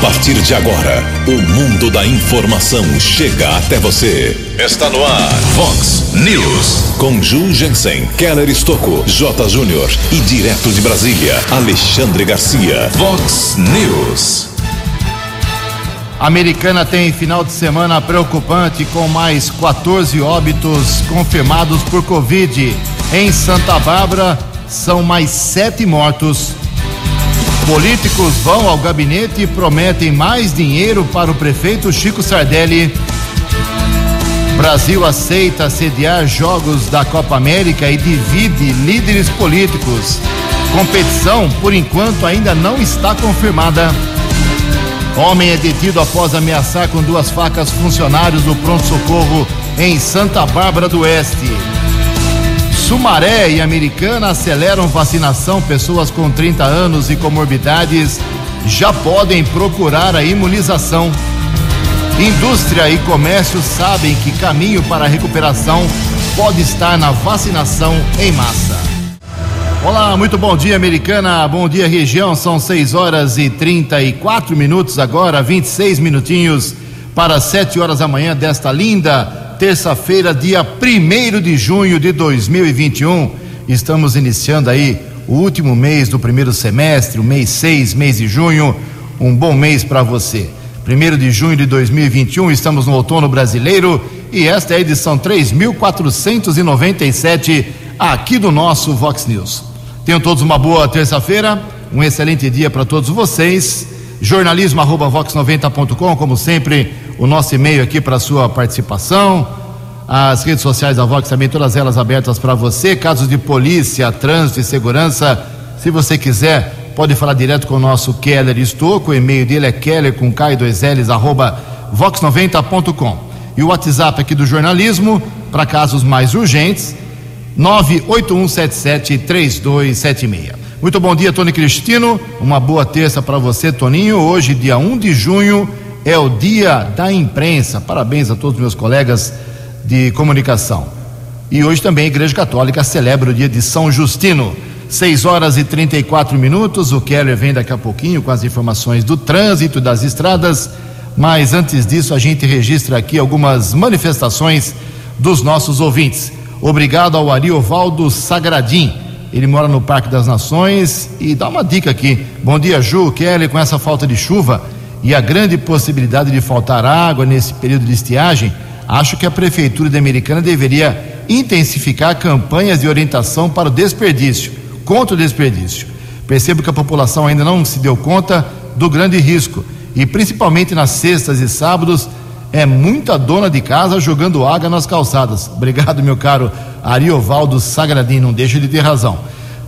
partir de agora, o mundo da informação chega até você. Está no ar, Fox News. Com Ju Jensen, Keller Estocco, J. Júnior e direto de Brasília, Alexandre Garcia. Fox News. Americana tem final de semana preocupante com mais 14 óbitos confirmados por Covid. Em Santa Bárbara, são mais sete mortos. Políticos vão ao gabinete e prometem mais dinheiro para o prefeito Chico Sardelli. Brasil aceita sediar jogos da Copa América e divide líderes políticos. Competição, por enquanto, ainda não está confirmada. Homem é detido após ameaçar com duas facas funcionários do pronto-socorro em Santa Bárbara do Oeste. Sumaré e Americana aceleram vacinação. Pessoas com 30 anos e comorbidades já podem procurar a imunização. Indústria e comércio sabem que caminho para a recuperação pode estar na vacinação em massa. Olá, muito bom dia, Americana. Bom dia, região. São 6 horas e 34 minutos agora, 26 minutinhos para 7 horas da manhã desta linda terça-feira, dia 1 de junho de 2021. Estamos iniciando aí o último mês do primeiro semestre, o mês 6, mês de junho. Um bom mês para você. 1 de junho de 2021, estamos no outono brasileiro e esta é a edição 3497 aqui do nosso Vox News. Tenham todos uma boa terça-feira, um excelente dia para todos vocês. Jornalismo arroba vox90.com, como sempre, o nosso e-mail aqui para sua participação. As redes sociais da Vox também, todas elas abertas para você. Casos de polícia, trânsito e segurança, se você quiser, pode falar direto com o nosso Keller Estouco. O e-mail dele é keller com k 2 ls arroba vox90.com. E o WhatsApp aqui do jornalismo, para casos mais urgentes, 981773276. Muito bom dia, Tony Cristino. Uma boa terça para você, Toninho. Hoje, dia 1 de junho é o dia da imprensa. Parabéns a todos os meus colegas de comunicação. E hoje também a Igreja Católica celebra o dia de São Justino. 6 horas e 34 minutos. O Keller vem daqui a pouquinho com as informações do trânsito das estradas. Mas antes disso, a gente registra aqui algumas manifestações dos nossos ouvintes. Obrigado ao Ariovaldo Sagradim. Ele mora no Parque das Nações e dá uma dica aqui. Bom dia, Ju, Kelly, com essa falta de chuva e a grande possibilidade de faltar água nesse período de estiagem, acho que a Prefeitura de Americana deveria intensificar campanhas de orientação para o desperdício, contra o desperdício. Percebo que a população ainda não se deu conta do grande risco e, principalmente nas sextas e sábados, é muita dona de casa jogando água nas calçadas. Obrigado, meu caro Ariovaldo Sagradinho, não deixa de ter razão.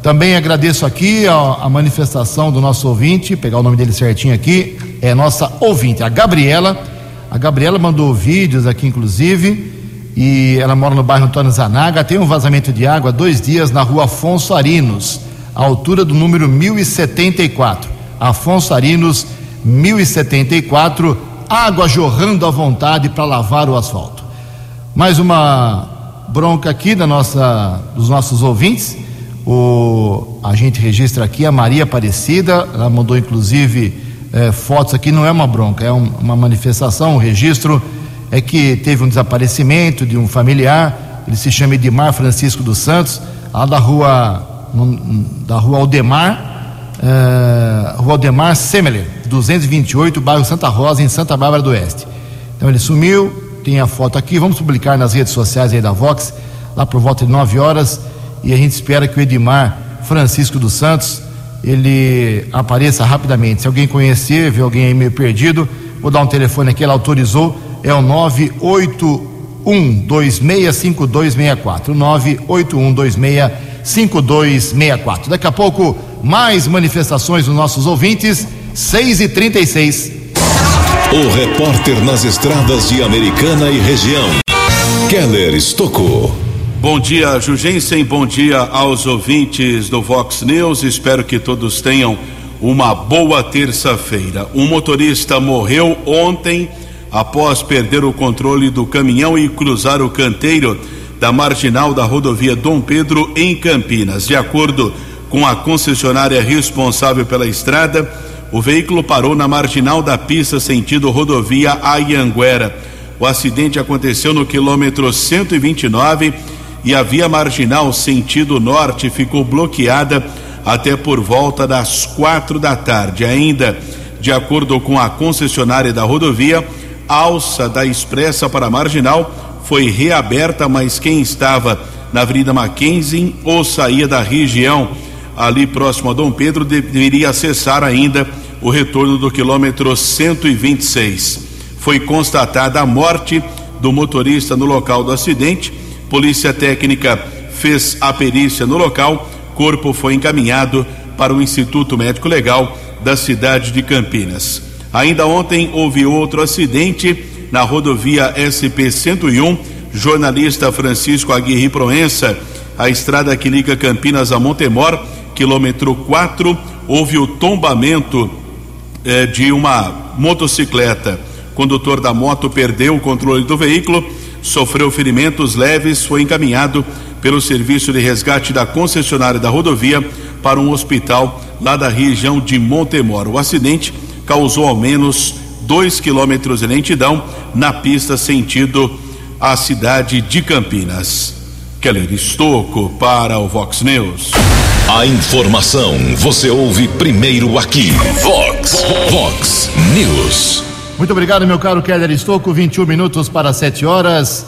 Também agradeço aqui a, a, manifestação do nosso ouvinte, pegar o nome dele certinho aqui, é nossa ouvinte, a Gabriela. A Gabriela mandou vídeos aqui, inclusive, e ela mora no bairro Antônio Zanaga. Tem um vazamento de água há dois dias na rua Afonso Arinos, à altura do número 1074. Afonso Arinos, 1074, água jorrando à vontade para lavar o asfalto. Mais uma bronca aqui da nossa, dos nossos ouvintes o, a gente registra aqui a Maria Aparecida, ela mandou inclusive é, fotos aqui, não é uma bronca, é um, uma manifestação, um registro, é que teve um desaparecimento de um familiar, ele se chama Edmar Francisco dos Santos, lá da rua, da rua Aldemar, é, rua Aldemar Semeler, 228, bairro Santa Rosa, em Santa Bárbara do Oeste. Então ele sumiu, tem a foto aqui, vamos publicar nas redes sociais aí da Vox, lá por volta de 9 horas e a gente espera que o Edmar Francisco dos Santos ele apareça rapidamente. Se alguém conhecer, ver alguém aí meio perdido, vou dar um telefone aqui, ele autorizou, é o 981265264. 981265264. Daqui a pouco, mais manifestações dos nossos ouvintes, 6 e 36 O repórter nas estradas de Americana e região, Keller Estocou. Bom dia, Jugensen. Bom dia aos ouvintes do Vox News. Espero que todos tenham uma boa terça-feira. Um motorista morreu ontem após perder o controle do caminhão e cruzar o canteiro da marginal da rodovia Dom Pedro em Campinas. De acordo com a concessionária responsável pela estrada, o veículo parou na marginal da pista sentido rodovia Ayanguera. O acidente aconteceu no quilômetro 129 e a via marginal sentido norte ficou bloqueada até por volta das quatro da tarde. Ainda, de acordo com a concessionária da rodovia, a alça da expressa para a marginal foi reaberta, mas quem estava na Avenida Mackenzie ou saía da região ali próximo a Dom Pedro deveria acessar ainda o retorno do quilômetro 126. Foi constatada a morte do motorista no local do acidente. Polícia técnica fez a perícia no local. Corpo foi encaminhado para o Instituto Médico Legal da cidade de Campinas. Ainda ontem houve outro acidente na rodovia SP 101. Jornalista Francisco Aguirre Proença, a estrada que liga Campinas a Montemor, quilômetro 4, houve o tombamento eh, de uma motocicleta. O condutor da moto perdeu o controle do veículo, sofreu ferimentos leves, foi encaminhado pelo serviço de resgate da concessionária da rodovia para um hospital lá da região de Montemor. O acidente causou ao menos dois quilômetros de lentidão na pista sentido a cidade de Campinas. Keller Estocco para o Vox News. A informação você ouve primeiro aqui. Vox, Vox News. Muito obrigado, meu caro Keller Estocco. 21 minutos para 7 horas.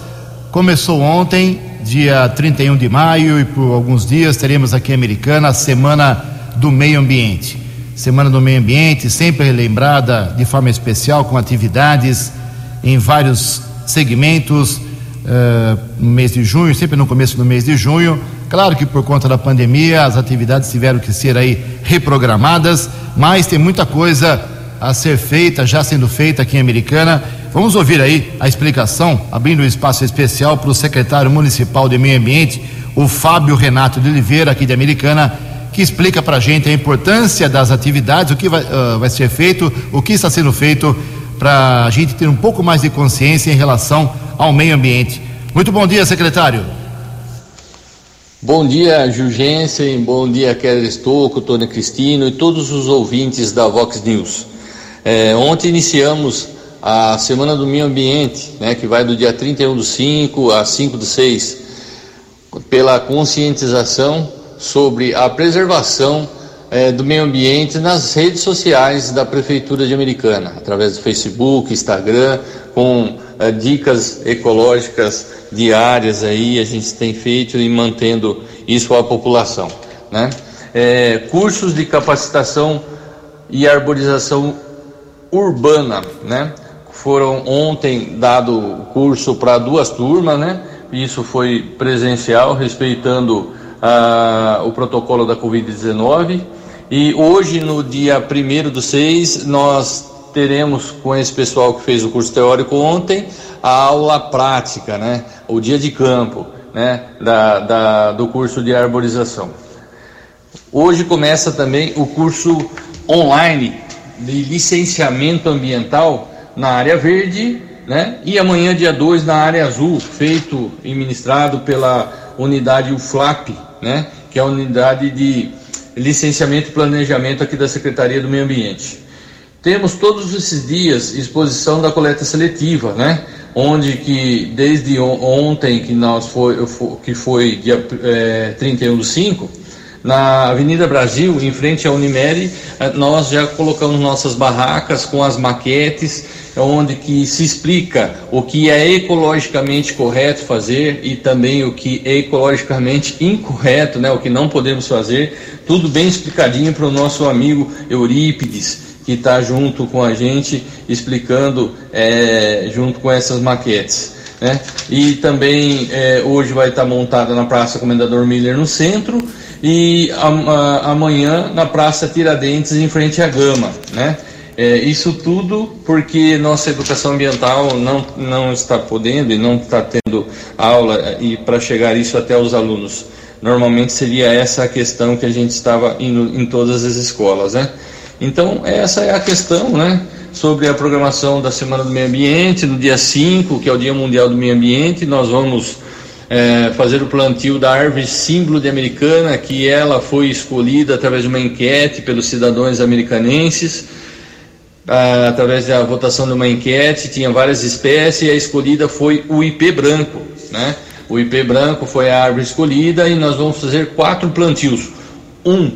Começou ontem, dia 31 de maio, e por alguns dias teremos aqui em Americana a Semana do Meio Ambiente. Semana do Meio Ambiente, sempre lembrada de forma especial, com atividades em vários segmentos uh, no mês de junho, sempre no começo do mês de junho. Claro que por conta da pandemia as atividades tiveram que ser aí reprogramadas, mas tem muita coisa a ser feita, já sendo feita aqui em Americana. Vamos ouvir aí a explicação, abrindo um espaço especial para o secretário municipal de Meio Ambiente, o Fábio Renato de Oliveira, aqui de Americana, que explica para a gente a importância das atividades, o que vai, uh, vai ser feito, o que está sendo feito para a gente ter um pouco mais de consciência em relação ao meio ambiente. Muito bom dia, secretário. Bom dia, Jurgensen, bom dia, Keller Estocco, Tony Cristino e todos os ouvintes da Vox News. É, ontem iniciamos a Semana do Meio Ambiente, né, que vai do dia 31 do 5 a 5 do 6, pela conscientização sobre a preservação é, do meio ambiente nas redes sociais da Prefeitura de Americana, através do Facebook, Instagram, com é, dicas ecológicas diárias aí, a gente tem feito e mantendo isso à população. Né? É, cursos de capacitação e arborização urbana, né? Foram ontem dado curso para duas turmas, né? Isso foi presencial, respeitando ah, o protocolo da Covid-19. E hoje, no dia 1 do 6, nós teremos com esse pessoal que fez o curso teórico ontem a aula prática, né? O dia de campo, né? Da, da, do curso de arborização. Hoje começa também o curso online de licenciamento ambiental na área verde, né? E amanhã, dia 2, na área azul, feito e ministrado pela unidade UFLAP, né? Que é a unidade de licenciamento e planejamento aqui da Secretaria do Meio Ambiente. Temos todos esses dias exposição da coleta seletiva, né? Onde que desde ontem que nós foi, que foi dia é, 31 do 5, na Avenida Brasil, em frente à Unimed, eh, nós já colocamos nossas barracas com as maquetes, onde que se explica o que é ecologicamente correto fazer e também o que é ecologicamente incorreto, né, o que não podemos fazer, tudo bem explicadinho para o nosso amigo Eurípides, que está junto com a gente explicando é, junto com essas maquetes. Né? E também é, hoje vai estar tá montada na Praça Comendador Miller no centro e amanhã na Praça Tiradentes, em frente à Gama, né? É, isso tudo porque nossa educação ambiental não, não está podendo e não está tendo aula e para chegar isso até os alunos. Normalmente seria essa a questão que a gente estava indo em todas as escolas, né? Então, essa é a questão, né? Sobre a programação da Semana do Meio Ambiente, no dia 5, que é o Dia Mundial do Meio Ambiente, nós vamos é, fazer o plantio da árvore símbolo de Americana, que ela foi escolhida através de uma enquete pelos cidadãos americanenses, através da votação de uma enquete, tinha várias espécies e a escolhida foi o IP branco, né? O IP branco foi a árvore escolhida e nós vamos fazer quatro plantios. Um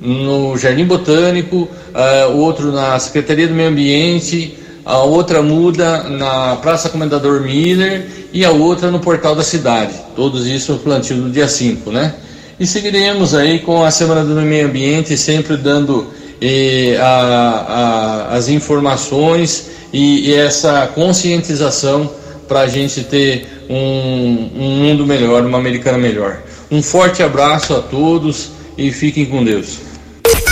no Jardim Botânico, uh, outro na Secretaria do Meio Ambiente, a outra muda na Praça Comendador Miller e a outra no Portal da Cidade. Todos isso plantio no dia 5, né? E seguiremos aí com a Semana do Meio Ambiente, sempre dando eh, a, a, as informações e, e essa conscientização para a gente ter um, um mundo melhor, uma americana melhor. Um forte abraço a todos e fiquem com Deus.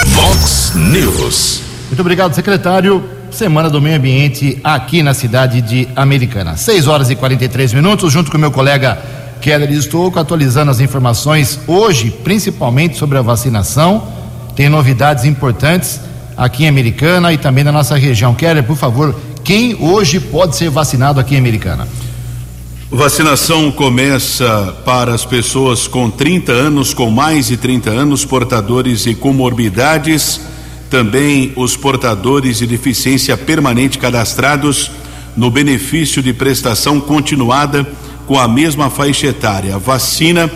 Vox News. Muito obrigado, secretário. Semana do Meio Ambiente aqui na cidade de Americana. 6 horas e 43 minutos, junto com meu colega Keller Estouco, atualizando as informações hoje, principalmente sobre a vacinação. Tem novidades importantes aqui em Americana e também na nossa região. Keller, por favor, quem hoje pode ser vacinado aqui em Americana? Vacinação começa para as pessoas com 30 anos, com mais de 30 anos, portadores de comorbidades, também os portadores de deficiência permanente cadastrados no benefício de prestação continuada com a mesma faixa etária. A vacina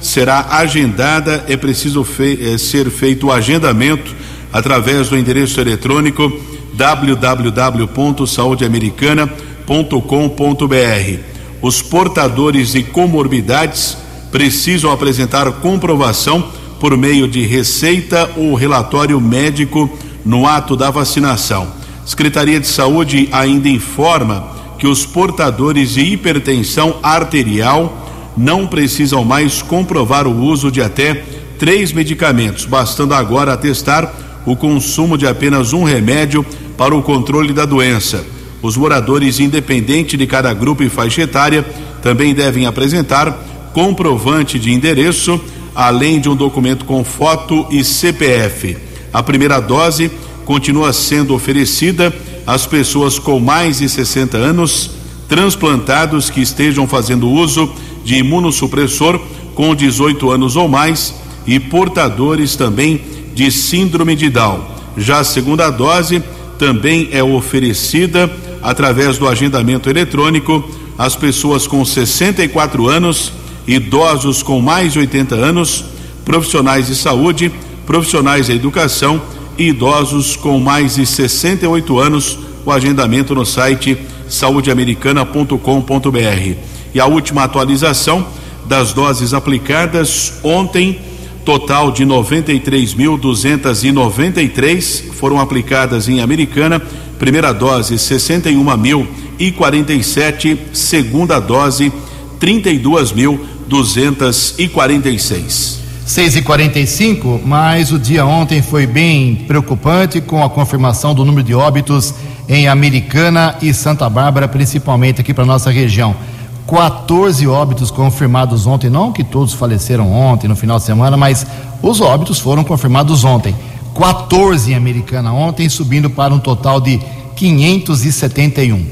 será agendada, é preciso fe é, ser feito o agendamento através do endereço eletrônico www.saudeamericana.com.br os portadores de comorbidades precisam apresentar comprovação por meio de receita ou relatório médico no ato da vacinação. Secretaria de Saúde ainda informa que os portadores de hipertensão arterial não precisam mais comprovar o uso de até três medicamentos, bastando agora atestar o consumo de apenas um remédio para o controle da doença. Os moradores, independente de cada grupo e faixa etária, também devem apresentar comprovante de endereço, além de um documento com foto e CPF. A primeira dose continua sendo oferecida às pessoas com mais de 60 anos, transplantados que estejam fazendo uso de imunossupressor com 18 anos ou mais e portadores também de síndrome de Down. Já a segunda dose também é oferecida através do agendamento eletrônico às pessoas com 64 anos, idosos com mais de 80 anos, profissionais de saúde, profissionais da educação e idosos com mais de 68 anos. O agendamento no site saudeamericana.com.br. E a última atualização das doses aplicadas ontem, total de 93.293 foram aplicadas em Americana Primeira dose 61.047, segunda dose 32.246. 6 e 45 mas o dia ontem foi bem preocupante com a confirmação do número de óbitos em Americana e Santa Bárbara, principalmente aqui para nossa região. 14 óbitos confirmados ontem, não que todos faleceram ontem, no final de semana, mas os óbitos foram confirmados ontem. 14 em Americana ontem, subindo para um total de 571.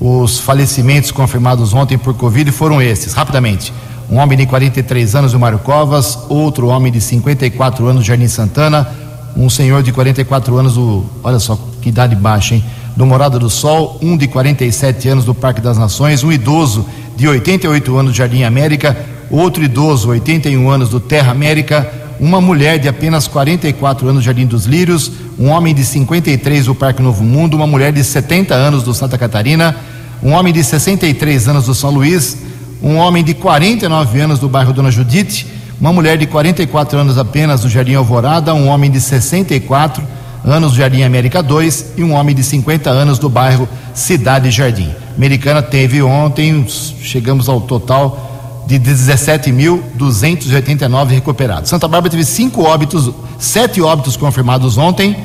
Os falecimentos confirmados ontem por Covid foram esses, rapidamente. Um homem de 43 anos do Mário Covas, outro homem de 54 anos Jardim Santana, um senhor de 44 anos do, olha só que idade baixa, hein? Do Morada do Sol, um de 47 anos do Parque das Nações, um idoso de 88 anos do Jardim América, outro idoso, 81 anos do Terra América, uma mulher de apenas 44 anos do Jardim dos Lírios, um homem de 53 do Parque Novo Mundo, uma mulher de 70 anos do Santa Catarina, um homem de 63 anos do São Luís, um homem de 49 anos do bairro Dona Judite, uma mulher de 44 anos apenas do Jardim Alvorada, um homem de 64 anos do Jardim América 2 e um homem de 50 anos do bairro Cidade Jardim. Americana teve ontem, chegamos ao total de 17.289 recuperados. Santa Bárbara teve cinco óbitos, sete óbitos confirmados ontem,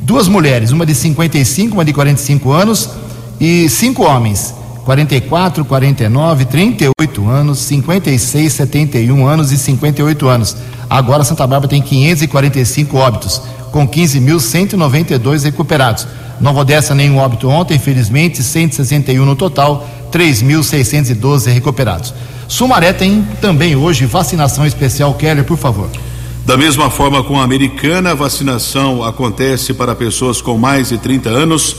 duas mulheres, uma de 55, uma de 45 anos e cinco homens, 44, 49, 38 anos, 56, 71 anos e 58 anos. Agora Santa Bárbara tem 545 óbitos, com 15.192 recuperados. Nova Odessa nenhum óbito ontem, infelizmente, 161 no total, 3.612 recuperados. Sumaré tem também hoje vacinação especial. Keller, por favor. Da mesma forma com a americana, vacinação acontece para pessoas com mais de 30 anos,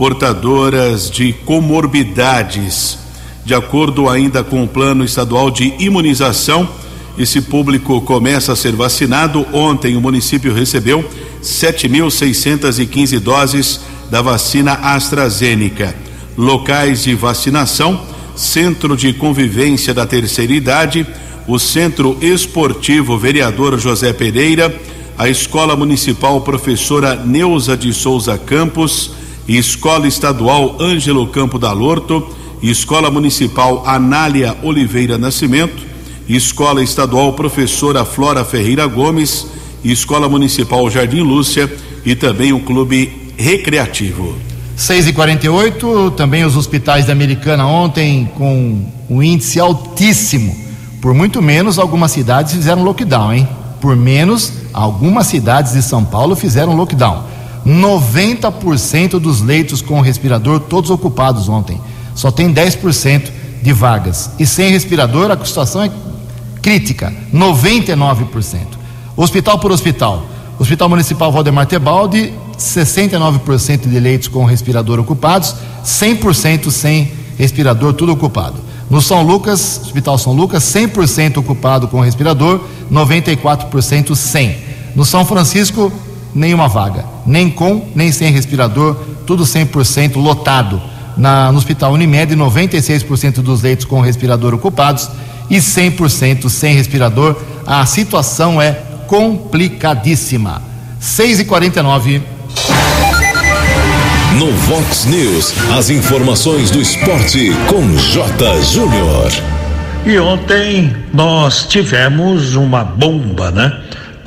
portadoras de comorbidades. De acordo ainda com o plano estadual de imunização, esse público começa a ser vacinado. Ontem o município recebeu 7.615 doses da vacina AstraZeneca. Locais de vacinação: Centro de Convivência da Terceira Idade, o Centro Esportivo Vereador José Pereira, a Escola Municipal Professora Neuza de Souza Campos, Escola Estadual Ângelo Campo da Lorto, Escola Municipal Anália Oliveira Nascimento, Escola Estadual Professora Flora Ferreira Gomes, Escola Municipal Jardim Lúcia e também o Clube Recreativo. 6 e 48 também os hospitais da Americana ontem com um índice altíssimo. Por muito menos, algumas cidades fizeram lockdown, hein? Por menos, algumas cidades de São Paulo fizeram lockdown. 90% dos leitos com respirador todos ocupados ontem. Só tem 10% de vagas. E sem respirador, a situação é crítica, 99%. Hospital por hospital. Hospital Municipal Valdemar Tebaldi, 69% de leitos com respirador ocupados, 100% sem respirador, tudo ocupado. No São Lucas, Hospital São Lucas, 100% ocupado com respirador, 94% sem. No São Francisco, nenhuma vaga, nem com, nem sem respirador, tudo 100% lotado. Na, no Hospital Unimed, 96% dos leitos com respirador ocupados e 100% sem respirador. A situação é complicadíssima. 6 e 49 No Vox News, as informações do esporte com J. Júnior. E ontem nós tivemos uma bomba, né?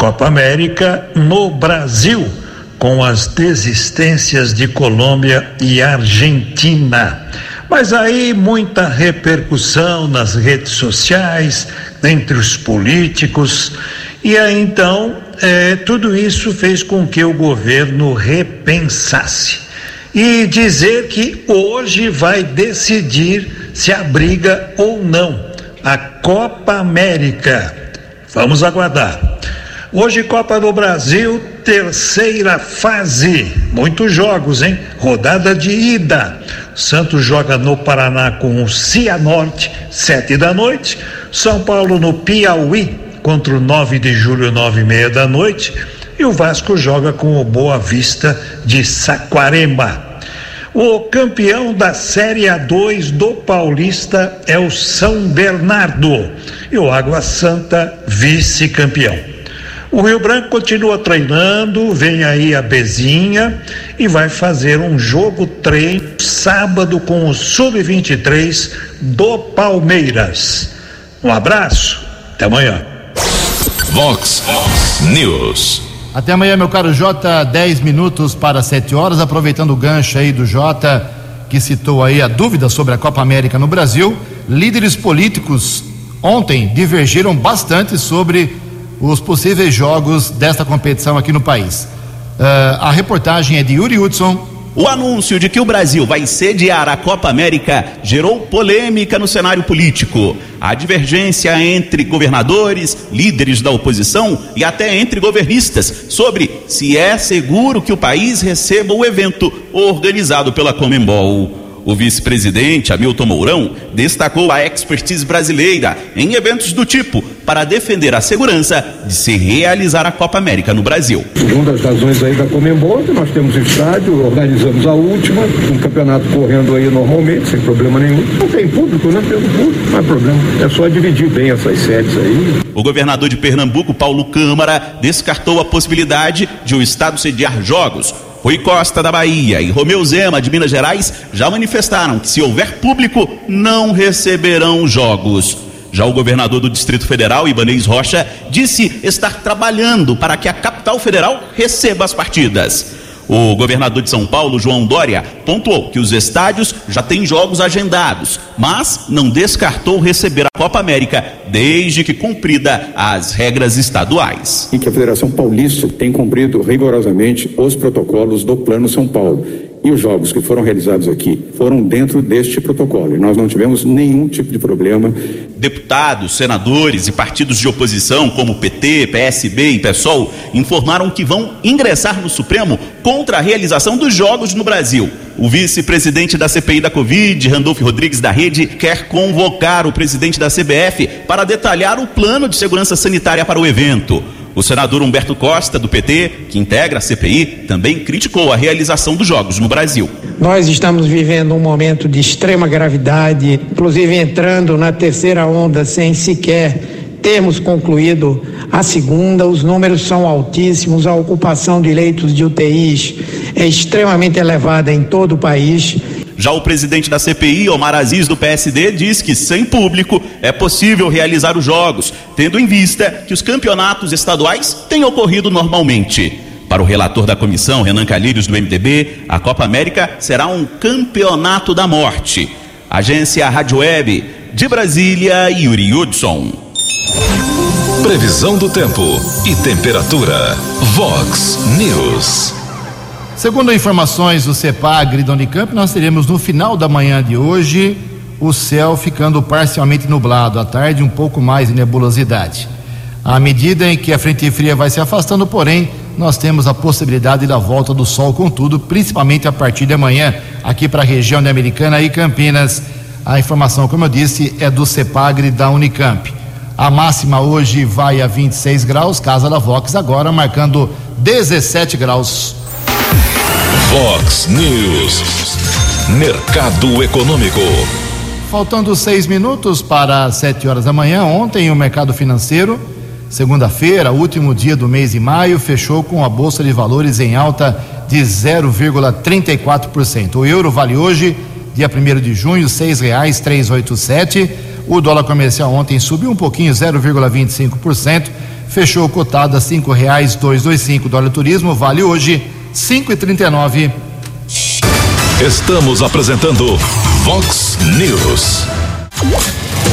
Copa América no Brasil, com as desistências de Colômbia e Argentina. Mas aí muita repercussão nas redes sociais, entre os políticos, e aí então é, tudo isso fez com que o governo repensasse e dizer que hoje vai decidir se abriga ou não a Copa América. Vamos aguardar. Hoje, Copa do Brasil, terceira fase. Muitos jogos, hein? Rodada de ida. Santos joga no Paraná com o Cianorte, sete da noite. São Paulo no Piauí, contra o 9 de julho, nove e meia da noite. E o Vasco joga com o Boa Vista de Saquarema. O campeão da Série A2 do Paulista é o São Bernardo e o Água Santa vice-campeão. O Rio Branco continua treinando, vem aí a Bezinha e vai fazer um jogo treino sábado com o Sub-23 do Palmeiras. Um abraço, até amanhã. Vox News. Até amanhã, meu caro Jota, 10 minutos para 7 horas, aproveitando o gancho aí do Jota, que citou aí a dúvida sobre a Copa América no Brasil. Líderes políticos ontem divergiram bastante sobre os possíveis jogos desta competição aqui no país. Uh, a reportagem é de Yuri Hudson. O anúncio de que o Brasil vai sediar a Copa América gerou polêmica no cenário político. A divergência entre governadores, líderes da oposição e até entre governistas sobre se é seguro que o país receba o evento organizado pela Comembol. O vice-presidente Hamilton Mourão destacou a expertise brasileira em eventos do tipo para defender a segurança de se realizar a Copa América no Brasil. Uma das razões aí da Comembol que nós temos estádio, organizamos a última, um campeonato correndo aí normalmente, sem problema nenhum. Não tem público, né? Tendo público, não é problema. É só dividir bem essas sedes aí. O governador de Pernambuco, Paulo Câmara, descartou a possibilidade de o estado sediar jogos Rui Costa da Bahia e Romeu Zema de Minas Gerais já manifestaram que se houver público não receberão jogos. Já o governador do Distrito Federal, Ibanez Rocha, disse estar trabalhando para que a capital federal receba as partidas. O governador de São Paulo, João Dória, pontuou que os estádios já têm jogos agendados, mas não descartou receber a Copa América desde que cumprida as regras estaduais. E que a Federação Paulista tem cumprido rigorosamente os protocolos do Plano São Paulo E os jogos que foram realizados aqui foram dentro deste protocolo. Nós não tivemos nenhum tipo de problema. Deputados, senadores e partidos de oposição, como PT, PSB e PSOL, informaram que vão ingressar no Supremo contra a realização dos jogos no Brasil. O vice-presidente da CPI da Covid, Randolfo Rodrigues da Rede, quer convocar o presidente da CBF para detalhar o plano de segurança sanitária para o evento. O senador Humberto Costa, do PT, que integra a CPI, também criticou a realização dos Jogos no Brasil. Nós estamos vivendo um momento de extrema gravidade, inclusive entrando na terceira onda sem sequer termos concluído a segunda, os números são altíssimos, a ocupação de leitos de UTIs é extremamente elevada em todo o país. Já o presidente da CPI, Omar Aziz, do PSD, diz que sem público é possível realizar os jogos, tendo em vista que os campeonatos estaduais têm ocorrido normalmente. Para o relator da comissão, Renan Calheiros, do MDB, a Copa América será um campeonato da morte. Agência Rádio Web, de Brasília, Yuri Hudson. Previsão do tempo e temperatura. Vox News. Segundo informações do CEPAGRI da Unicamp, nós teremos no final da manhã de hoje o céu ficando parcialmente nublado, à tarde um pouco mais de nebulosidade. À medida em que a frente fria vai se afastando, porém, nós temos a possibilidade da volta do sol com tudo, principalmente a partir de amanhã, aqui para a região de Americana e Campinas. A informação, como eu disse, é do CEPAGRI da Unicamp. A máxima hoje vai a 26 graus, casa da Vox agora marcando 17 graus. Vox News. Mercado Econômico. Faltando seis minutos para sete horas da manhã, ontem o mercado financeiro, segunda-feira, último dia do mês de maio, fechou com a Bolsa de Valores em alta de 0,34%. O euro vale hoje, dia 1 de junho, oito sete. O dólar comercial ontem subiu um pouquinho, 0,25%, fechou cotado a dois dois cinco. Dólar turismo vale hoje 5 e 39 Estamos apresentando Vox News.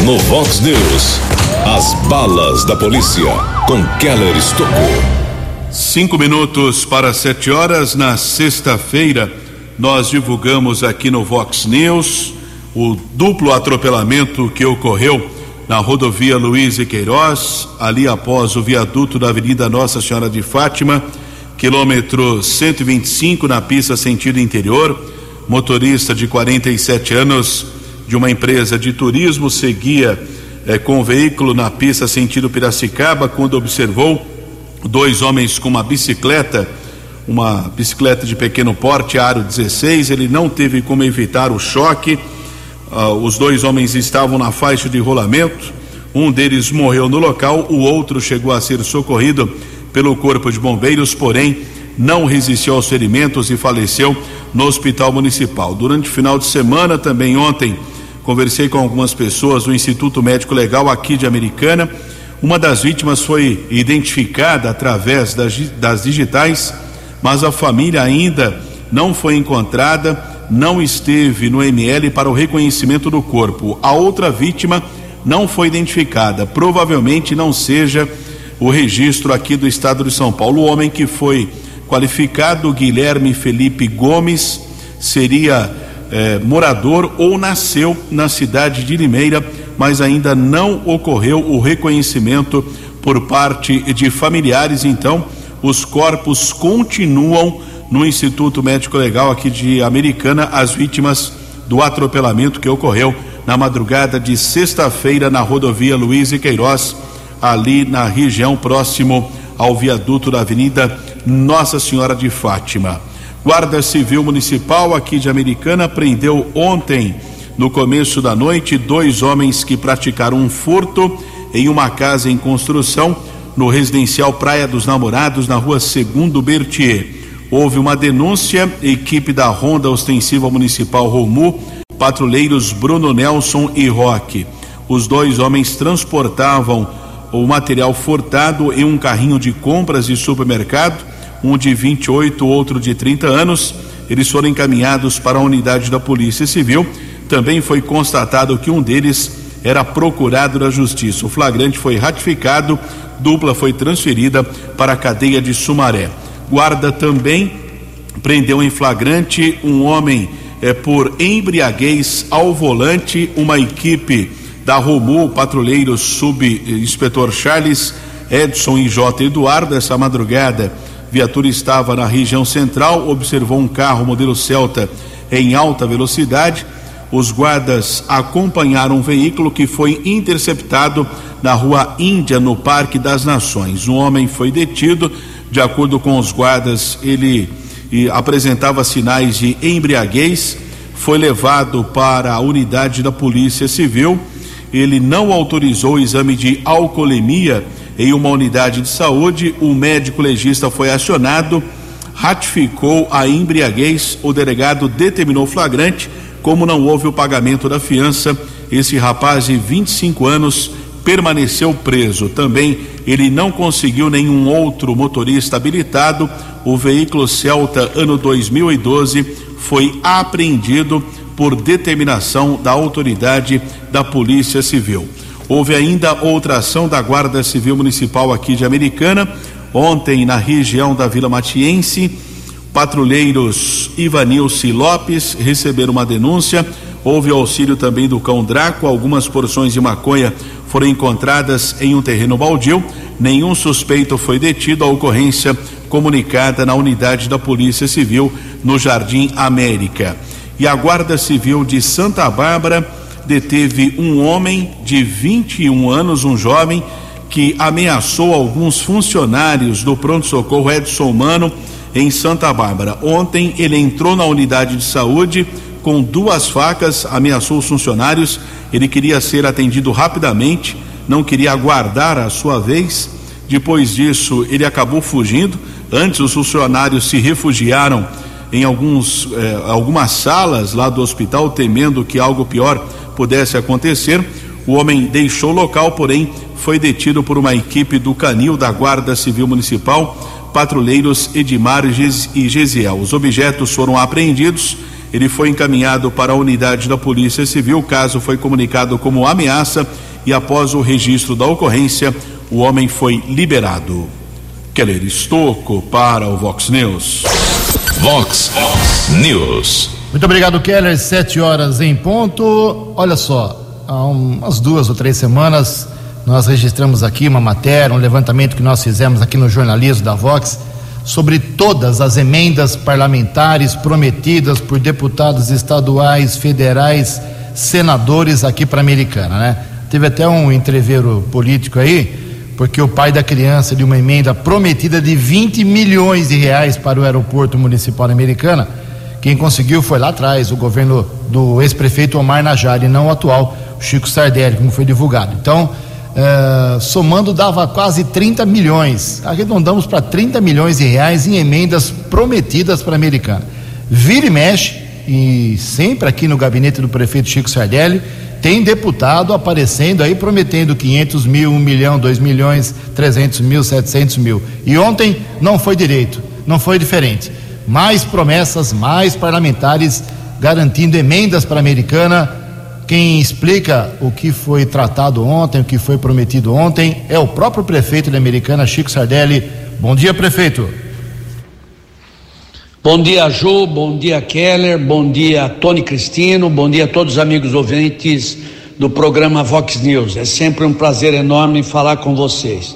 No Vox News, as balas da polícia com Keller Estocou. Cinco minutos para sete horas na sexta-feira, nós divulgamos aqui no Vox News o duplo atropelamento que ocorreu na rodovia Luiz e Queiroz, ali após o viaduto da Avenida Nossa Senhora de Fátima quilômetro 125 na pista sentido interior. Motorista de 47 anos de uma empresa de turismo seguia eh, com o veículo na pista sentido Piracicaba quando observou dois homens com uma bicicleta, uma bicicleta de pequeno porte, aro 16. Ele não teve como evitar o choque. Uh, os dois homens estavam na faixa de rolamento. Um deles morreu no local, o outro chegou a ser socorrido pelo Corpo de Bombeiros, porém não resistiu aos ferimentos e faleceu no Hospital Municipal. Durante o final de semana, também ontem, conversei com algumas pessoas do Instituto Médico Legal aqui de Americana. Uma das vítimas foi identificada através das, das digitais, mas a família ainda não foi encontrada, não esteve no ML para o reconhecimento do corpo. A outra vítima não foi identificada, provavelmente não seja o registro aqui do estado de São Paulo. O homem que foi qualificado, Guilherme Felipe Gomes, seria eh, morador ou nasceu na cidade de Limeira, mas ainda não ocorreu o reconhecimento por parte de familiares. Então, os corpos continuam no Instituto Médico Legal aqui de Americana, as vítimas do atropelamento que ocorreu na madrugada de sexta-feira na rodovia Luiz e Queiroz ali na região próximo ao viaduto da Avenida Nossa Senhora de Fátima. Guarda Civil Municipal aqui de Americana prendeu ontem, no começo da noite, dois homens que praticaram um furto em uma casa em construção no residencial Praia dos Namorados, na rua Segundo Bertier. Houve uma denúncia, equipe da Ronda Ostensiva Municipal Romu, patrulheiros Bruno Nelson e Roque. Os dois homens transportavam o material furtado em um carrinho de compras de supermercado, um de 28, outro de 30 anos. Eles foram encaminhados para a unidade da Polícia Civil. Também foi constatado que um deles era procurado da Justiça. O flagrante foi ratificado, dupla foi transferida para a cadeia de Sumaré. Guarda também prendeu em flagrante um homem é, por embriaguez ao volante, uma equipe da Romu, patrulheiro subinspetor Charles Edson e J. Eduardo, essa madrugada, viatura estava na região central, observou um carro modelo Celta em alta velocidade. Os guardas acompanharam um veículo que foi interceptado na rua Índia, no Parque das Nações. Um homem foi detido. De acordo com os guardas, ele apresentava sinais de embriaguez. Foi levado para a unidade da Polícia Civil. Ele não autorizou o exame de alcoolemia em uma unidade de saúde. O médico legista foi acionado, ratificou a embriaguez. O delegado determinou flagrante. Como não houve o pagamento da fiança, esse rapaz de 25 anos permaneceu preso. Também ele não conseguiu nenhum outro motorista habilitado. O veículo Celta ano 2012 foi apreendido por determinação da autoridade da Polícia Civil. Houve ainda outra ação da Guarda Civil Municipal aqui de Americana, ontem na região da Vila Matiense. Patrulheiros Ivanilce Lopes receberam uma denúncia. Houve auxílio também do cão Draco. Algumas porções de maconha foram encontradas em um terreno baldio. Nenhum suspeito foi detido. A ocorrência comunicada na unidade da Polícia Civil no Jardim América. E a Guarda Civil de Santa Bárbara deteve um homem de 21 anos, um jovem que ameaçou alguns funcionários do pronto-socorro Edson Mano em Santa Bárbara. Ontem ele entrou na unidade de saúde com duas facas, ameaçou os funcionários. Ele queria ser atendido rapidamente, não queria aguardar a sua vez. Depois disso, ele acabou fugindo. Antes, os funcionários se refugiaram em alguns, eh, algumas salas lá do hospital, temendo que algo pior pudesse acontecer. O homem deixou o local, porém foi detido por uma equipe do Canil da Guarda Civil Municipal, patrulheiros Edmar e Gesiel. Os objetos foram apreendidos ele foi encaminhado para a unidade da Polícia Civil. O caso foi comunicado como ameaça e, após o registro da ocorrência, o homem foi liberado. Keller Estocco para o Vox News. Vox News. Muito obrigado, Keller. Sete horas em ponto. Olha só, há umas duas ou três semanas nós registramos aqui uma matéria, um levantamento que nós fizemos aqui no jornalismo da Vox sobre todas as emendas parlamentares prometidas por deputados estaduais, federais, senadores aqui para a Americana, né? Teve até um entreveiro político aí, porque o pai da criança de uma emenda prometida de 20 milhões de reais para o aeroporto municipal Americana, quem conseguiu foi lá atrás, o governo do ex-prefeito Omar Najari, não o atual, Chico Sardelli, como foi divulgado. Então, Uh, somando dava quase 30 milhões. Arredondamos para 30 milhões de reais em emendas prometidas para a americana. Vira e mexe, e sempre aqui no gabinete do prefeito Chico Sardelli, tem deputado aparecendo aí prometendo 500 mil, 1 milhão, 2 milhões, 300 mil, 700 mil. E ontem não foi direito, não foi diferente. Mais promessas, mais parlamentares garantindo emendas para a americana quem explica o que foi tratado ontem, o que foi prometido ontem, é o próprio prefeito de Americana, Chico Sardelli. Bom dia, prefeito. Bom dia, Ju, bom dia, Keller, bom dia, Tony Cristino, bom dia a todos os amigos ouvintes do programa Vox News. É sempre um prazer enorme falar com vocês.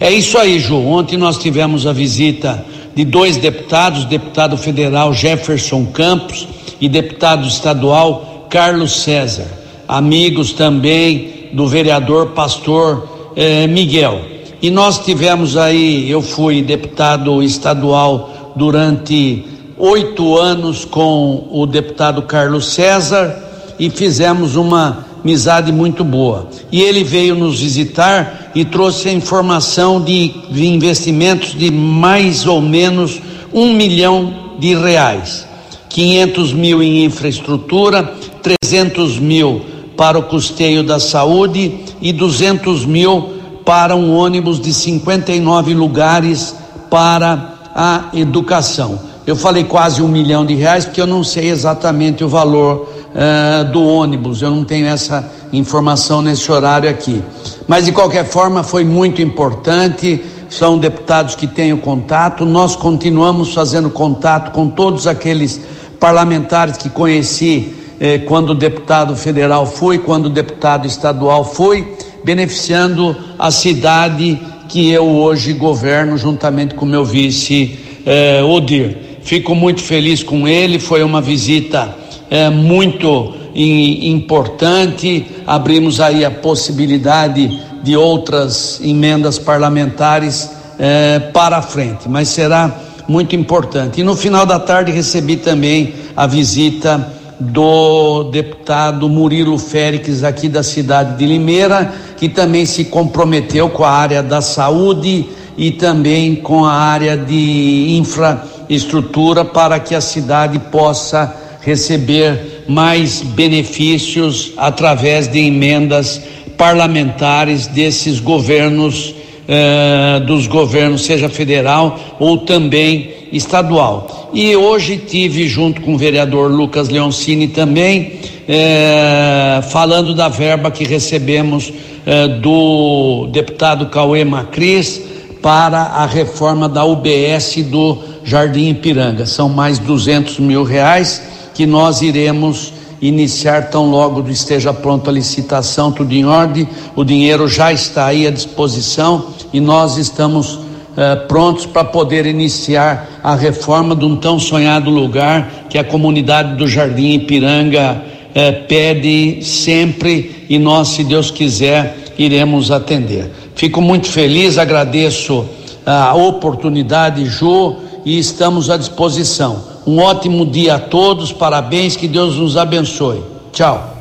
É isso aí, Ju. Ontem nós tivemos a visita de dois deputados, deputado federal Jefferson Campos e deputado estadual Carlos César, amigos também do vereador pastor eh, Miguel. E nós tivemos aí, eu fui deputado estadual durante oito anos com o deputado Carlos César e fizemos uma amizade muito boa. E ele veio nos visitar e trouxe a informação de, de investimentos de mais ou menos um milhão de reais. 500 mil em infraestrutura, 300 mil para o custeio da saúde e 200 mil para um ônibus de 59 lugares para a educação. Eu falei quase um milhão de reais porque eu não sei exatamente o valor uh, do ônibus, eu não tenho essa informação nesse horário aqui. Mas de qualquer forma foi muito importante são deputados que têm o contato. Nós continuamos fazendo contato com todos aqueles parlamentares que conheci eh, quando deputado federal fui, quando deputado estadual fui, beneficiando a cidade que eu hoje governo juntamente com meu vice eh, Odir. Fico muito feliz com ele, foi uma visita eh, muito importante. Abrimos aí a possibilidade de outras emendas parlamentares eh, para frente, mas será muito importante. E no final da tarde recebi também a visita do deputado Murilo Félix, aqui da cidade de Limeira, que também se comprometeu com a área da saúde e também com a área de infraestrutura para que a cidade possa receber mais benefícios através de emendas parlamentares desses governos, eh, dos governos, seja federal ou também estadual. E hoje tive junto com o vereador Lucas Leoncini também, eh, falando da verba que recebemos eh, do deputado Cauê Macris para a reforma da UBS do Jardim Ipiranga. São mais 200 mil reais que nós iremos iniciar tão logo esteja pronta a licitação, tudo em ordem, o dinheiro já está aí à disposição e nós estamos eh, prontos para poder iniciar a reforma de um tão sonhado lugar que a comunidade do Jardim Ipiranga eh, pede sempre e nós, se Deus quiser, iremos atender. Fico muito feliz, agradeço a oportunidade, Ju, e estamos à disposição. Um ótimo dia a todos, parabéns, que Deus nos abençoe. Tchau.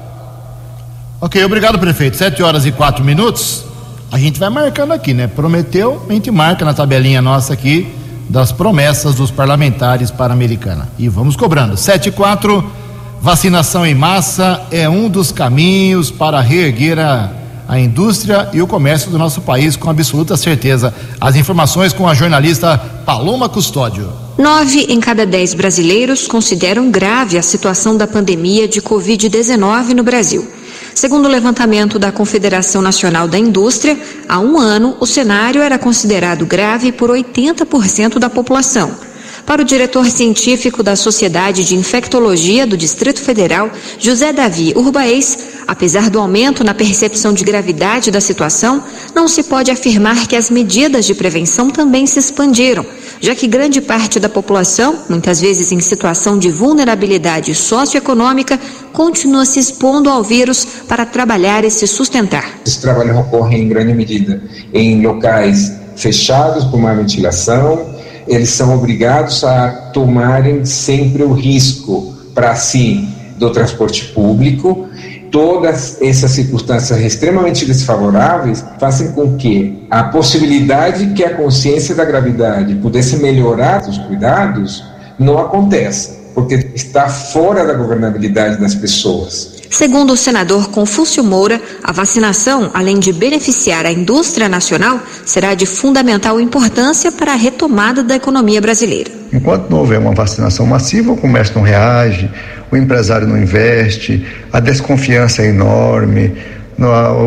Ok, obrigado, prefeito. Sete horas e quatro minutos a gente vai marcando aqui, né? Prometeu, a gente marca na tabelinha nossa aqui das promessas dos parlamentares para a Americana. E vamos cobrando. 7 e 4, vacinação em massa é um dos caminhos para reerguer a, a indústria e o comércio do nosso país com absoluta certeza. As informações com a jornalista Paloma Custódio. Nove em cada dez brasileiros consideram grave a situação da pandemia de Covid-19 no Brasil. Segundo o levantamento da Confederação Nacional da Indústria, há um ano o cenário era considerado grave por 80% da população. Para o diretor científico da Sociedade de Infectologia do Distrito Federal, José Davi Urbaez, apesar do aumento na percepção de gravidade da situação, não se pode afirmar que as medidas de prevenção também se expandiram já que grande parte da população, muitas vezes em situação de vulnerabilidade socioeconômica, continua se expondo ao vírus para trabalhar e se sustentar. Esse trabalho ocorre em grande medida em locais fechados com má ventilação, eles são obrigados a tomarem sempre o risco para si do transporte público todas essas circunstâncias extremamente desfavoráveis fazem com que a possibilidade que a consciência da gravidade pudesse melhorar os cuidados não aconteça, porque está fora da governabilidade das pessoas. Segundo o senador Confúcio Moura, a vacinação, além de beneficiar a indústria nacional, será de fundamental importância para a retomada da economia brasileira. Enquanto não houver uma vacinação massiva, o comércio não reage, o empresário não investe, a desconfiança é enorme,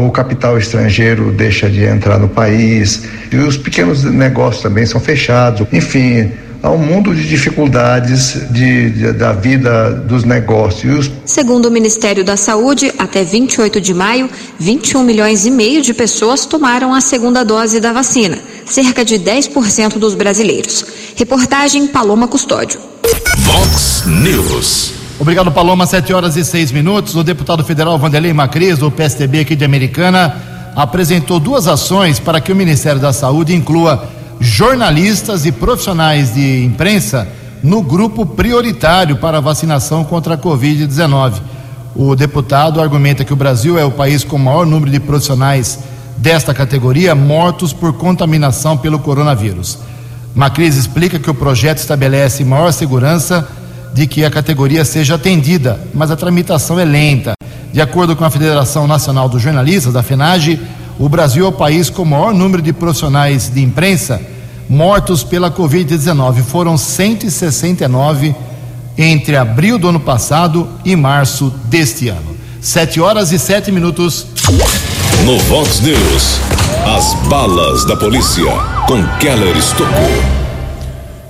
o capital estrangeiro deixa de entrar no país, e os pequenos negócios também são fechados. Enfim, há um mundo de dificuldades de, de, da vida dos negócios. Segundo o Ministério da Saúde, até 28 de maio, 21 milhões e meio de pessoas tomaram a segunda dose da vacina, cerca de 10% dos brasileiros. Reportagem Paloma Custódio. Vox News. Obrigado, Paloma. Sete horas e seis minutos. O deputado federal Vanderlei Macris, do PSDB aqui de Americana, apresentou duas ações para que o Ministério da Saúde inclua jornalistas e profissionais de imprensa no grupo prioritário para vacinação contra a Covid-19. O deputado argumenta que o Brasil é o país com o maior número de profissionais desta categoria mortos por contaminação pelo coronavírus. Macris explica que o projeto estabelece maior segurança de que a categoria seja atendida, mas a tramitação é lenta. De acordo com a Federação Nacional dos Jornalistas, da FENAGE, o Brasil é o país com o maior número de profissionais de imprensa mortos pela Covid-19. Foram 169 entre abril do ano passado e março deste ano. Sete horas e sete minutos. No Vox News, As balas da polícia com Keller Estocou.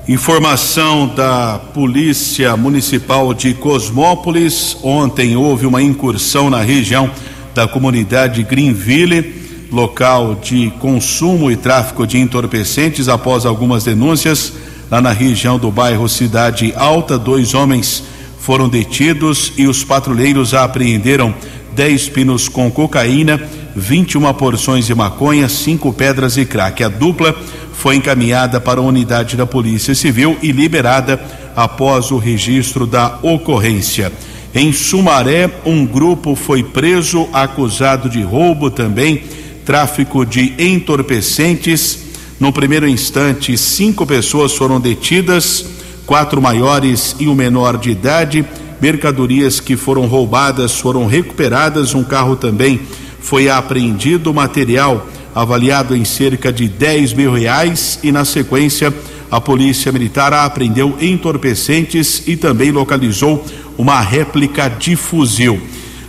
Informação da Polícia Municipal de Cosmópolis. Ontem houve uma incursão na região da comunidade Greenville, local de consumo e tráfico de entorpecentes, após algumas denúncias lá na região do bairro Cidade Alta. Dois homens foram detidos e os patrulheiros apreenderam 10 pinos com cocaína, 21 porções de maconha, cinco pedras e crack. A dupla foi encaminhada para a unidade da Polícia Civil e liberada após o registro da ocorrência. Em Sumaré, um grupo foi preso acusado de roubo também, tráfico de entorpecentes. No primeiro instante, cinco pessoas foram detidas, quatro maiores e um menor de idade. Mercadorias que foram roubadas foram recuperadas, um carro também foi apreendido, material avaliado em cerca de 10 mil reais e na sequência a polícia militar apreendeu entorpecentes e também localizou uma réplica de fuzil.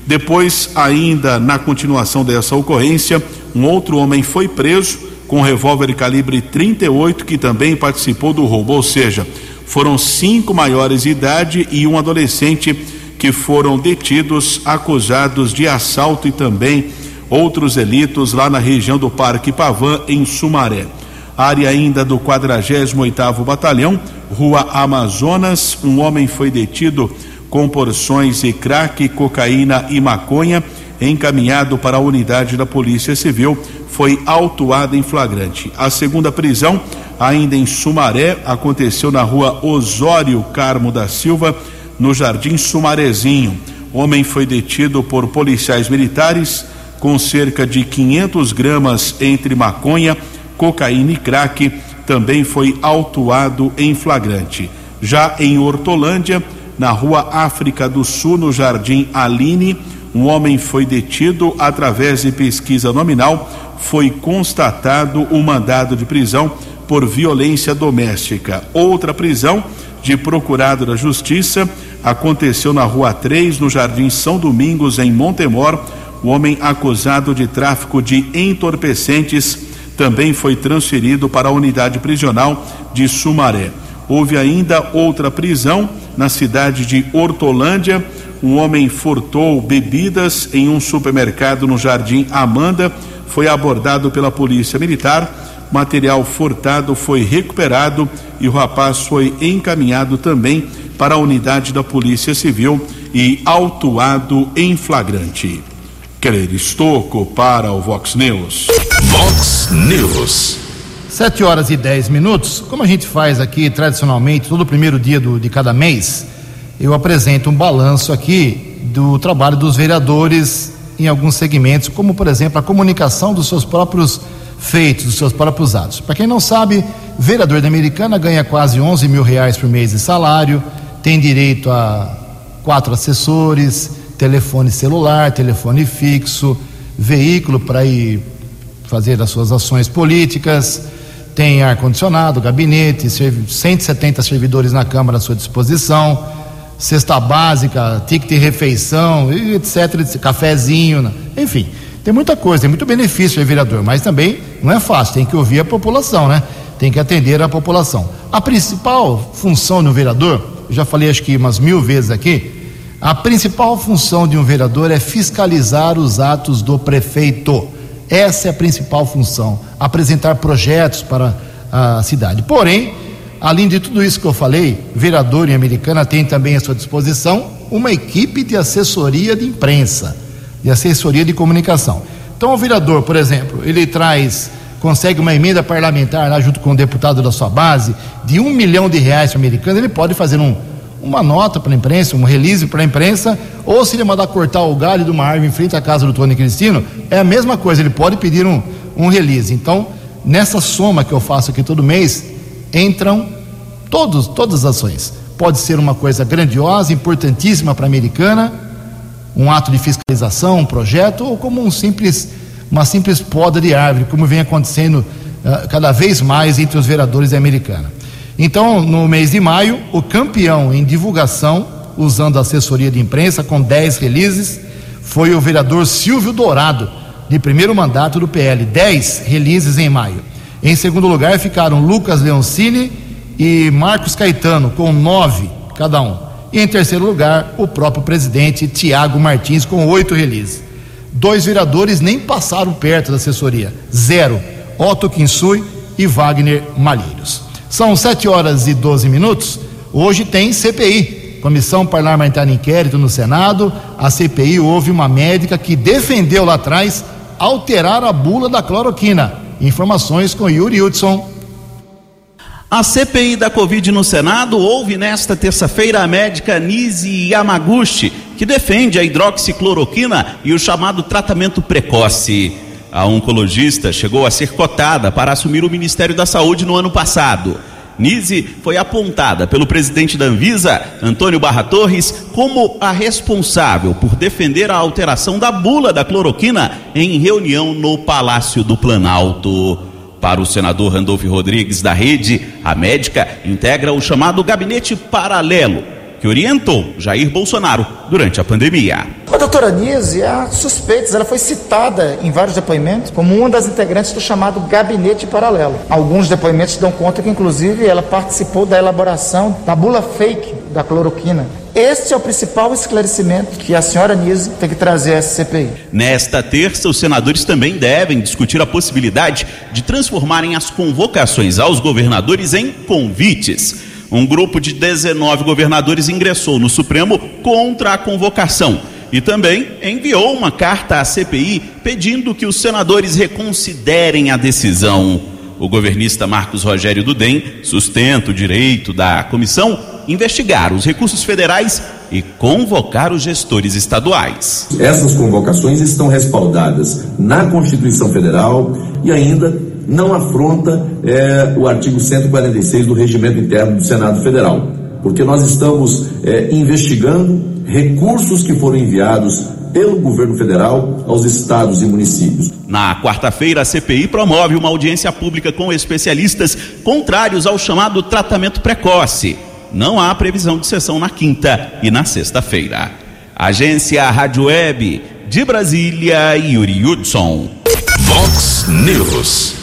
Depois, ainda na continuação dessa ocorrência, um outro homem foi preso com um revólver calibre 38 que também participou do roubo, ou seja, foram cinco maiores de idade e um adolescente que foram detidos acusados de assalto e também outros delitos lá na região do Parque Pavan, em Sumaré. Área ainda do 48º Batalhão, Rua Amazonas, um homem foi detido com porções de crack, cocaína e maconha, encaminhado para a unidade da Polícia Civil, foi autuado em flagrante. A segunda prisão, ainda em Sumaré, aconteceu na rua Osório Carmo da Silva, no Jardim Sumarezinho. Homem foi detido por policiais militares com cerca de 500 gramas entre maconha, cocaína e crack, também foi autuado em flagrante. Já em Hortolândia, na rua África do Sul, no Jardim Aline, um homem foi detido através de pesquisa nominal. Foi constatado o um mandado de prisão por violência doméstica. Outra prisão de procurado da Justiça aconteceu na Rua 3, no Jardim São Domingos, em Montemor o homem acusado de tráfico de entorpecentes também foi transferido para a unidade prisional de Sumaré. Houve ainda outra prisão na cidade de Hortolândia. Um homem furtou bebidas em um supermercado no Jardim Amanda. Foi abordado pela polícia militar. Material furtado foi recuperado e o rapaz foi encaminhado também para a unidade da Polícia Civil e autuado em flagrante. Keller Estocco para o Vox News. Vox News. Sete horas e dez minutos. Como a gente faz aqui tradicionalmente, todo primeiro dia do, de cada mês, eu apresento um balanço aqui do trabalho dos vereadores em alguns segmentos, como por exemplo a comunicação dos seus próprios feitos, dos seus próprios atos. Para quem não sabe, vereador da Americana ganha quase 11 mil reais por mês de salário, tem direito a quatro assessores, telefone celular, telefone fixo, veículo para ir fazer as suas ações políticas, tem ar-condicionado, gabinete, 170 servidores na Câmara à sua disposição, cesta básica, ticket de refeição, etc, cafezinho, né? enfim, tem muita coisa, tem muito benefício vereador, mas também não é fácil, tem que ouvir a população, né? Tem que atender a população. A principal função do vereador, já falei acho que umas mil vezes aqui, a principal função de um vereador é fiscalizar os atos do prefeito. Essa é a principal função, apresentar projetos para a cidade. Porém, além de tudo isso que eu falei, vereador em Americana tem também à sua disposição uma equipe de assessoria de imprensa, de assessoria de comunicação. Então, o vereador, por exemplo, ele traz, consegue uma emenda parlamentar lá junto com o deputado da sua base de um milhão de reais para Americana, ele pode fazer um uma nota para a imprensa, um release para a imprensa, ou se ele mandar cortar o galho de uma árvore em frente à casa do Tony Cristino, é a mesma coisa, ele pode pedir um, um release. Então, nessa soma que eu faço aqui todo mês, entram todos, todas as ações. Pode ser uma coisa grandiosa, importantíssima para a americana, um ato de fiscalização, um projeto, ou como um simples, uma simples poda de árvore, como vem acontecendo uh, cada vez mais entre os vereadores da americana. Então, no mês de maio, o campeão em divulgação, usando assessoria de imprensa, com 10 releases, foi o vereador Silvio Dourado, de primeiro mandato do PL, 10 releases em maio. Em segundo lugar ficaram Lucas Leoncini e Marcos Caetano, com nove cada um. E em terceiro lugar, o próprio presidente Tiago Martins, com oito releases. Dois vereadores nem passaram perto da assessoria. Zero. Otto Kinsui e Wagner Malheiros. São sete horas e 12 minutos. Hoje tem CPI, Comissão Parlamentar de Inquérito no Senado. A CPI houve uma médica que defendeu lá atrás alterar a bula da cloroquina. Informações com Yuri Hudson. A CPI da Covid no Senado houve nesta terça-feira a médica Nise Yamaguchi, que defende a hidroxicloroquina e o chamado tratamento precoce. A oncologista chegou a ser cotada para assumir o Ministério da Saúde no ano passado. Nise foi apontada pelo presidente da Anvisa, Antônio Barra Torres, como a responsável por defender a alteração da bula da cloroquina em reunião no Palácio do Planalto. Para o senador Randolfo Rodrigues da Rede, a médica integra o chamado gabinete paralelo, que orientou Jair Bolsonaro durante a pandemia. A doutora Nise, há suspeitas, ela foi citada em vários depoimentos como uma das integrantes do chamado gabinete paralelo. Alguns depoimentos dão conta que, inclusive, ela participou da elaboração da bula fake da cloroquina. Este é o principal esclarecimento que a senhora Nise tem que trazer a CPI. Nesta terça, os senadores também devem discutir a possibilidade de transformarem as convocações aos governadores em convites. Um grupo de 19 governadores ingressou no Supremo contra a convocação e também enviou uma carta à CPI pedindo que os senadores reconsiderem a decisão. O governista Marcos Rogério Dudem sustenta o direito da comissão investigar os recursos federais e convocar os gestores estaduais. Essas convocações estão respaldadas na Constituição Federal e ainda não afronta é, o artigo 146 do Regimento Interno do Senado Federal, porque nós estamos é, investigando recursos que foram enviados pelo governo federal aos estados e municípios. Na quarta-feira, a CPI promove uma audiência pública com especialistas contrários ao chamado tratamento precoce. Não há previsão de sessão na quinta e na sexta-feira. Agência Rádio Web de Brasília, Yuri Hudson. Vox News.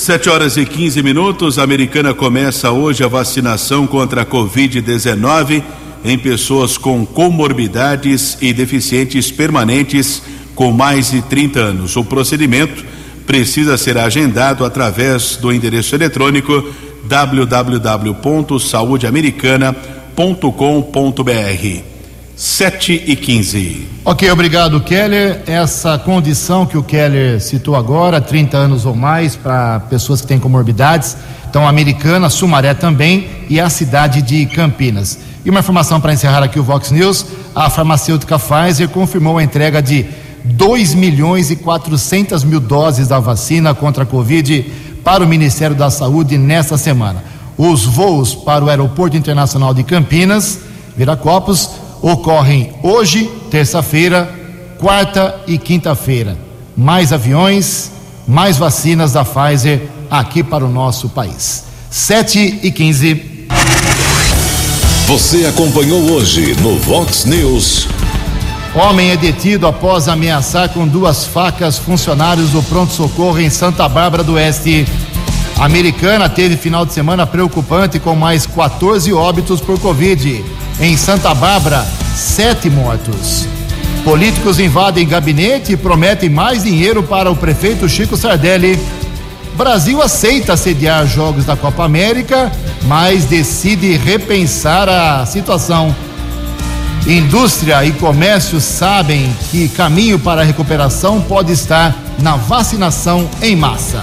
7 horas e 15 minutos. A americana começa hoje a vacinação contra a Covid-19 em pessoas com comorbidades e deficientes permanentes com mais de 30 anos. O procedimento precisa ser agendado através do endereço eletrônico www.saudeamericana.com.br. 7 e 15. Ok, obrigado, Keller. Essa condição que o Keller citou agora, 30 anos ou mais, para pessoas que têm comorbidades, então, Americana, Sumaré também e a cidade de Campinas. E uma informação para encerrar aqui o Vox News: a farmacêutica Pfizer confirmou a entrega de 2 milhões e 400 mil doses da vacina contra a Covid para o Ministério da Saúde nesta semana. Os voos para o Aeroporto Internacional de Campinas, Viracopos, ocorrem hoje, terça-feira, quarta e quinta-feira. Mais aviões, mais vacinas da Pfizer aqui para o nosso país. 7 e 15. Você acompanhou hoje no Vox News. Homem é detido após ameaçar com duas facas funcionários do pronto-socorro em Santa Bárbara do Oeste. A americana teve final de semana preocupante com mais 14 óbitos por Covid. Em Santa Bárbara, sete mortos. Políticos invadem gabinete e prometem mais dinheiro para o prefeito Chico Sardelli. Brasil aceita sediar jogos da Copa América, mas decide repensar a situação. Indústria e comércio sabem que caminho para a recuperação pode estar na vacinação em massa.